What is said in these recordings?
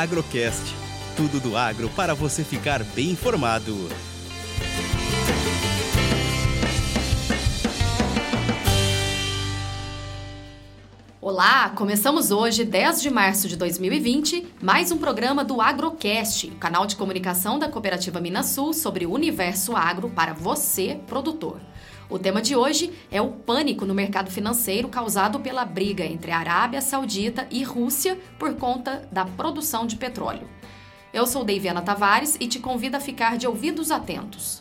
Agrocast. Tudo do agro para você ficar bem informado. Olá, começamos hoje, 10 de março de 2020, mais um programa do Agrocast, canal de comunicação da Cooperativa Minas Sul sobre o universo agro para você, produtor. O tema de hoje é o pânico no mercado financeiro causado pela briga entre a Arábia Saudita e Rússia por conta da produção de petróleo. Eu sou Deiviana Tavares e te convido a ficar de ouvidos atentos.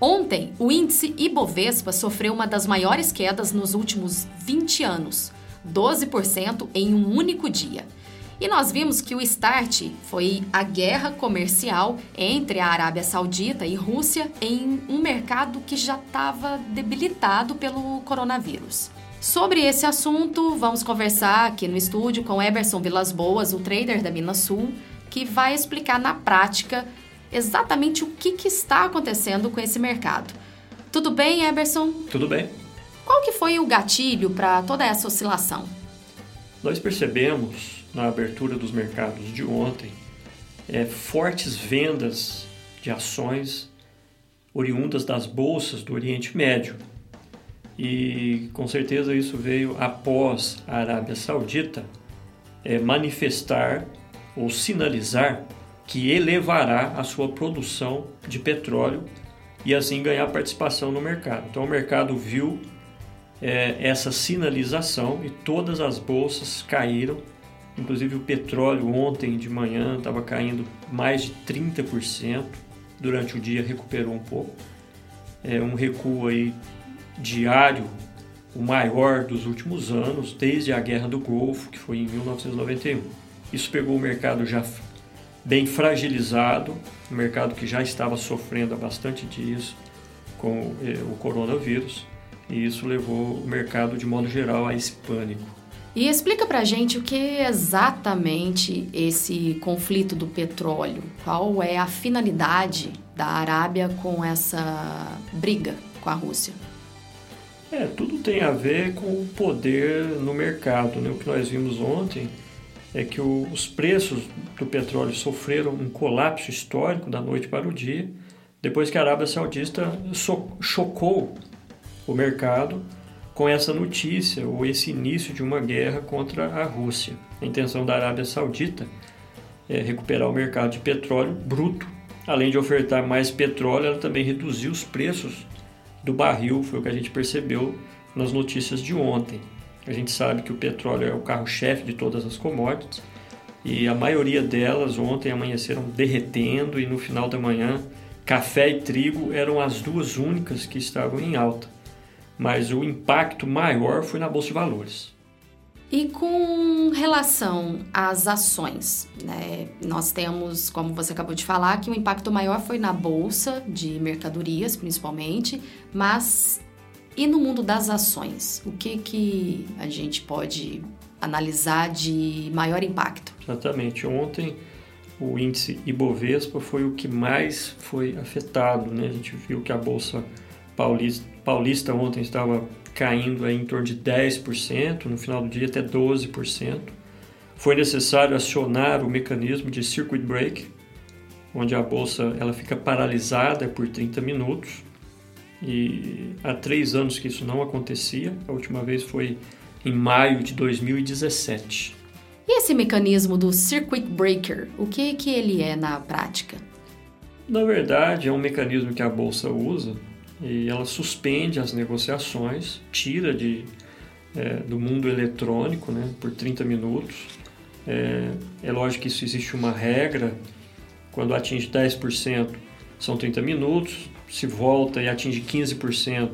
Ontem, o índice Ibovespa sofreu uma das maiores quedas nos últimos 20 anos, 12% em um único dia. E nós vimos que o start foi a guerra comercial entre a Arábia Saudita e Rússia em um mercado que já estava debilitado pelo coronavírus. Sobre esse assunto, vamos conversar aqui no estúdio com Eberson Vilas Boas, o trader da Minas Sul, que vai explicar na prática exatamente o que, que está acontecendo com esse mercado. Tudo bem, Eberson? Tudo bem. Qual que foi o gatilho para toda essa oscilação? Nós percebemos na abertura dos mercados de ontem é, fortes vendas de ações oriundas das bolsas do Oriente Médio. E com certeza isso veio após a Arábia Saudita é, manifestar ou sinalizar que elevará a sua produção de petróleo e assim ganhar participação no mercado. Então o mercado viu é, essa sinalização e todas as bolsas caíram Inclusive o petróleo ontem de manhã estava caindo mais de 30%, durante o dia recuperou um pouco. É um recuo aí diário, o maior dos últimos anos, desde a Guerra do Golfo, que foi em 1991. Isso pegou o mercado já bem fragilizado, um mercado que já estava sofrendo bastante dias com eh, o coronavírus, e isso levou o mercado de modo geral a esse pânico. E explica pra gente o que é exatamente esse conflito do petróleo. Qual é a finalidade da Arábia com essa briga com a Rússia? É, tudo tem a ver com o poder no mercado. Né? O que nós vimos ontem é que o, os preços do petróleo sofreram um colapso histórico da noite para o dia, depois que a Arábia Saudita so, chocou o mercado com essa notícia ou esse início de uma guerra contra a Rússia. A intenção da Arábia Saudita é recuperar o mercado de petróleo bruto. Além de ofertar mais petróleo, ela também reduziu os preços do barril, foi o que a gente percebeu nas notícias de ontem. A gente sabe que o petróleo é o carro-chefe de todas as commodities e a maioria delas ontem amanheceram derretendo e no final da manhã café e trigo eram as duas únicas que estavam em alta mas o impacto maior foi na Bolsa de Valores. E com relação às ações, né? nós temos, como você acabou de falar, que o impacto maior foi na bolsa de mercadorias, principalmente, mas e no mundo das ações? O que, que a gente pode analisar de maior impacto? Exatamente. Ontem o índice Ibovespa foi o que mais foi afetado. Né? A gente viu que a bolsa paulista Paulista ontem estava caindo em torno de 10%, no final do dia até 12%. Foi necessário acionar o mecanismo de circuit break, onde a bolsa ela fica paralisada por 30 minutos. E há três anos que isso não acontecia. A última vez foi em maio de 2017. E esse mecanismo do circuit breaker, o que que ele é na prática? Na verdade, é um mecanismo que a bolsa usa e ela suspende as negociações, tira de, é, do mundo eletrônico né, por 30 minutos. É, é lógico que isso existe uma regra, quando atinge 10% são 30 minutos, se volta e atinge 15%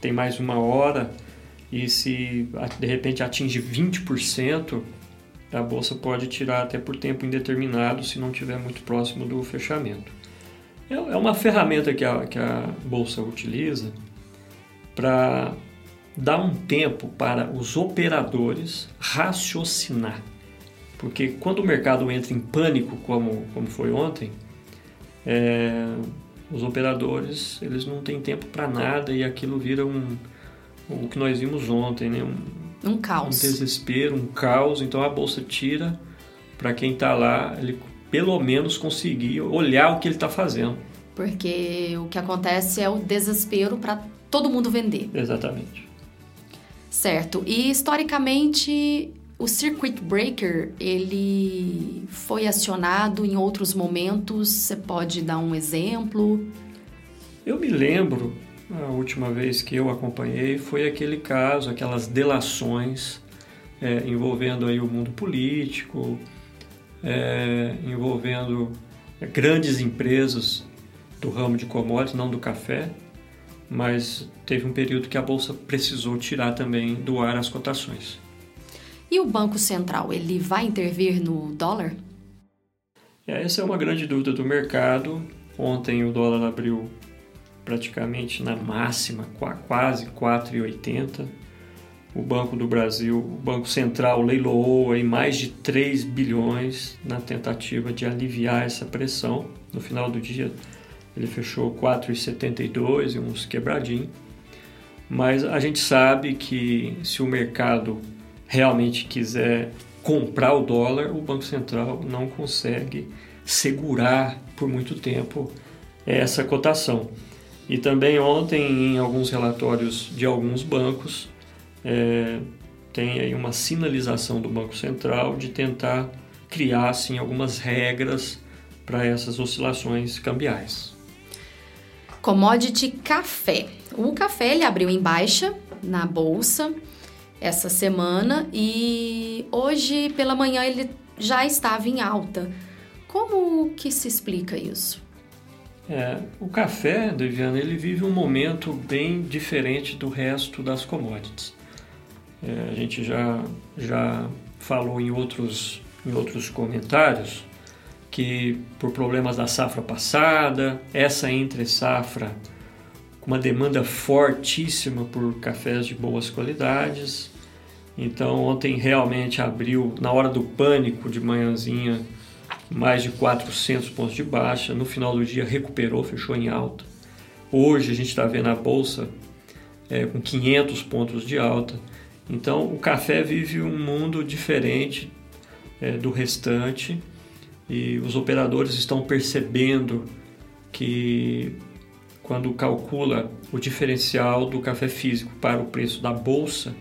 tem mais uma hora, e se de repente atinge 20%, a bolsa pode tirar até por tempo indeterminado se não estiver muito próximo do fechamento. É, é uma ferramenta que a, que a Bolsa utiliza para dar um tempo para os operadores raciocinar. Porque quando o mercado entra em pânico, como, como foi ontem, é, os operadores eles não têm tempo para nada e aquilo vira um, o que nós vimos ontem, né? Um, Um caos. Um desespero, um caos. Então a bolsa tira para quem está lá, ele pelo menos conseguir olhar o que ele está fazendo. Porque o que acontece é o desespero para todo mundo vender. Exatamente. Certo. E historicamente o circuit breaker ele foi acionado em outros momentos. Você pode dar um exemplo? Eu me lembro a última vez que eu acompanhei foi aquele caso, aquelas delações é, envolvendo aí o mundo político, é, envolvendo grandes empresas do ramo de commodities, não do café, mas teve um período que a bolsa precisou tirar também do ar as cotações. E o Banco Central, ele vai intervir no dólar? É, essa é uma grande dúvida do mercado. Ontem o dólar abriu praticamente na máxima, quase 4,80. O Banco do Brasil, o Banco Central leiloou aí mais de 3 bilhões na tentativa de aliviar essa pressão. No final do dia, ele fechou 4,72 e uns quebradinhos. Mas a gente sabe que se o mercado realmente quiser comprar o dólar, o Banco Central não consegue segurar por muito tempo essa cotação. E também ontem, em alguns relatórios de alguns bancos, é, tem aí uma sinalização do Banco Central de tentar criar assim, algumas regras para essas oscilações cambiais. Commodity café. O café ele abriu em baixa na bolsa essa semana e hoje pela manhã ele já estava em alta. Como que se explica isso? É, o café, Deviana, ele vive um momento bem diferente do resto das commodities. É, a gente já, já falou em outros, em outros comentários que por problemas da safra passada, essa entre safra com uma demanda fortíssima por cafés de boas qualidades. Então ontem realmente abriu na hora do pânico de manhãzinha mais de 400 pontos de baixa. No final do dia recuperou, fechou em alta. Hoje a gente está vendo a bolsa é, com 500 pontos de alta. Então o café vive um mundo diferente é, do restante e os operadores estão percebendo que quando calcula o diferencial do café físico para o preço da bolsa,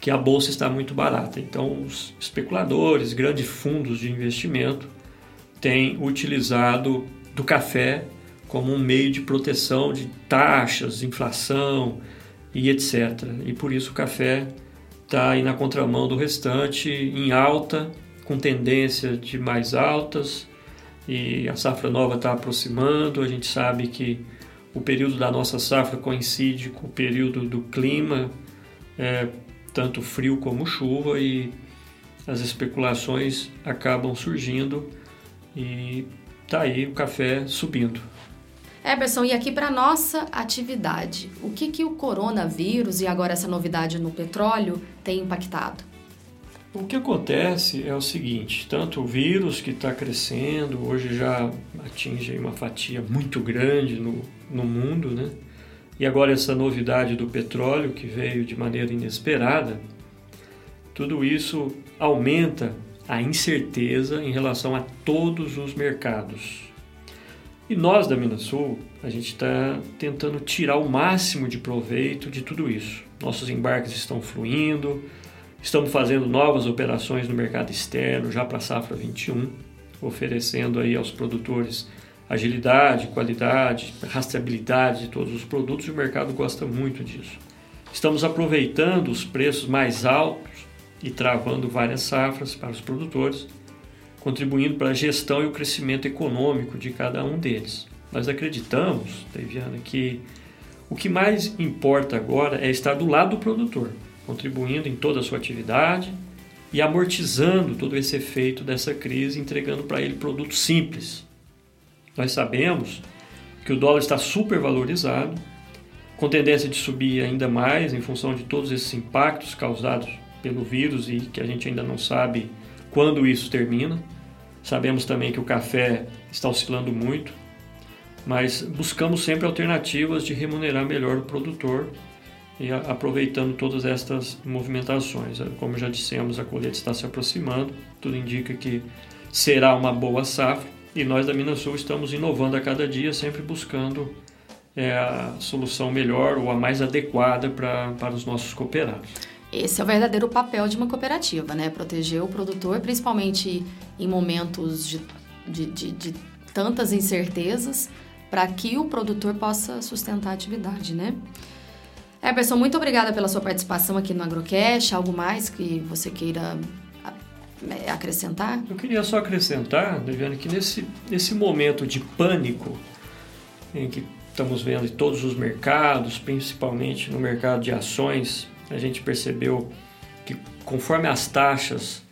que a bolsa está muito barata. Então os especuladores, grandes fundos de investimento tem utilizado do café como um meio de proteção de taxas, inflação e etc. E por isso o café está aí na contramão do restante, em alta, com tendência de mais altas, e a safra nova está aproximando. A gente sabe que o período da nossa safra coincide com o período do clima, é, tanto frio como chuva, e as especulações acabam surgindo e tá aí o café subindo. Eberson, e aqui para nossa atividade, o que, que o coronavírus e agora essa novidade no petróleo tem impactado? O que acontece é o seguinte: tanto o vírus que está crescendo, hoje já atinge uma fatia muito grande no, no mundo, né? E agora essa novidade do petróleo que veio de maneira inesperada, tudo isso aumenta a incerteza em relação a todos os mercados. E nós da Minasul, a gente está tentando tirar o máximo de proveito de tudo isso. Nossos embarques estão fluindo, estamos fazendo novas operações no mercado externo já para a safra 21, oferecendo aí aos produtores agilidade, qualidade, rastreabilidade de todos os produtos e o mercado gosta muito disso. Estamos aproveitando os preços mais altos e travando várias safras para os produtores, contribuindo para a gestão e o crescimento econômico de cada um deles. Nós acreditamos, Daviana, que o que mais importa agora é estar do lado do produtor, contribuindo em toda a sua atividade e amortizando todo esse efeito dessa crise, entregando para ele produtos simples. Nós sabemos que o dólar está super valorizado, com tendência de subir ainda mais em função de todos esses impactos causados pelo vírus e que a gente ainda não sabe quando isso termina. Sabemos também que o café está oscilando muito, mas buscamos sempre alternativas de remunerar melhor o produtor e aproveitando todas estas movimentações. Como já dissemos, a colheita está se aproximando, tudo indica que será uma boa safra e nós da Minas Sul estamos inovando a cada dia, sempre buscando é, a solução melhor ou a mais adequada pra, para os nossos cooperados. Esse é o verdadeiro papel de uma cooperativa, né? Proteger o produtor, principalmente em momentos de, de, de, de tantas incertezas, para que o produtor possa sustentar a atividade, né? Eberson, muito obrigada pela sua participação aqui no Agrocast. Algo mais que você queira é, acrescentar? Eu queria só acrescentar, Deviane, que nesse, nesse momento de pânico em que estamos vendo em todos os mercados, principalmente no mercado de ações, a gente percebeu que conforme as taxas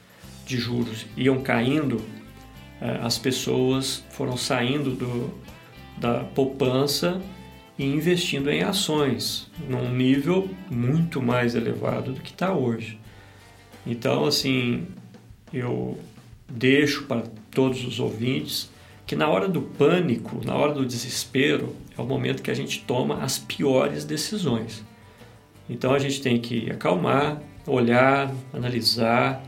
de juros iam caindo, eh, as pessoas foram saindo do, da poupança e investindo em ações num nível muito mais elevado do que está hoje. Então, assim, eu deixo para todos os ouvintes que na hora do pânico, na hora do desespero, é o momento que a gente toma as piores decisões. Então a gente tem que acalmar, olhar, analisar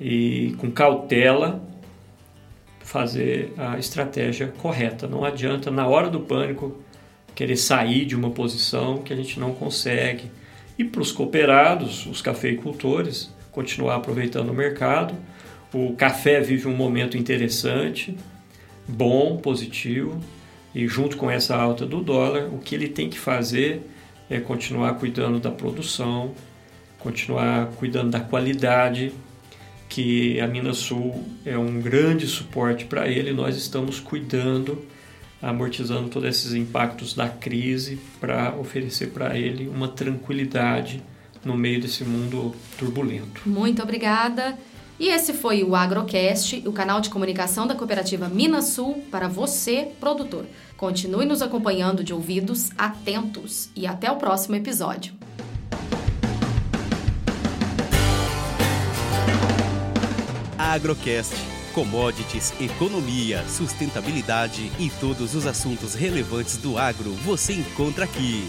e com cautela fazer a estratégia correta. Não adianta na hora do pânico querer sair de uma posição que a gente não consegue. E para os cooperados, os cafeicultores, continuar aproveitando o mercado. O café vive um momento interessante, bom, positivo, e junto com essa alta do dólar, o que ele tem que fazer é continuar cuidando da produção, continuar cuidando da qualidade, que a Minas Sul é um grande suporte para ele. Nós estamos cuidando, amortizando todos esses impactos da crise para oferecer para ele uma tranquilidade no meio desse mundo turbulento. Muito obrigada. E esse foi o Agrocast, o canal de comunicação da cooperativa Minas Sul para você, produtor. Continue nos acompanhando de ouvidos atentos e até o próximo episódio. Agrocast. Commodities, economia, sustentabilidade e todos os assuntos relevantes do agro você encontra aqui.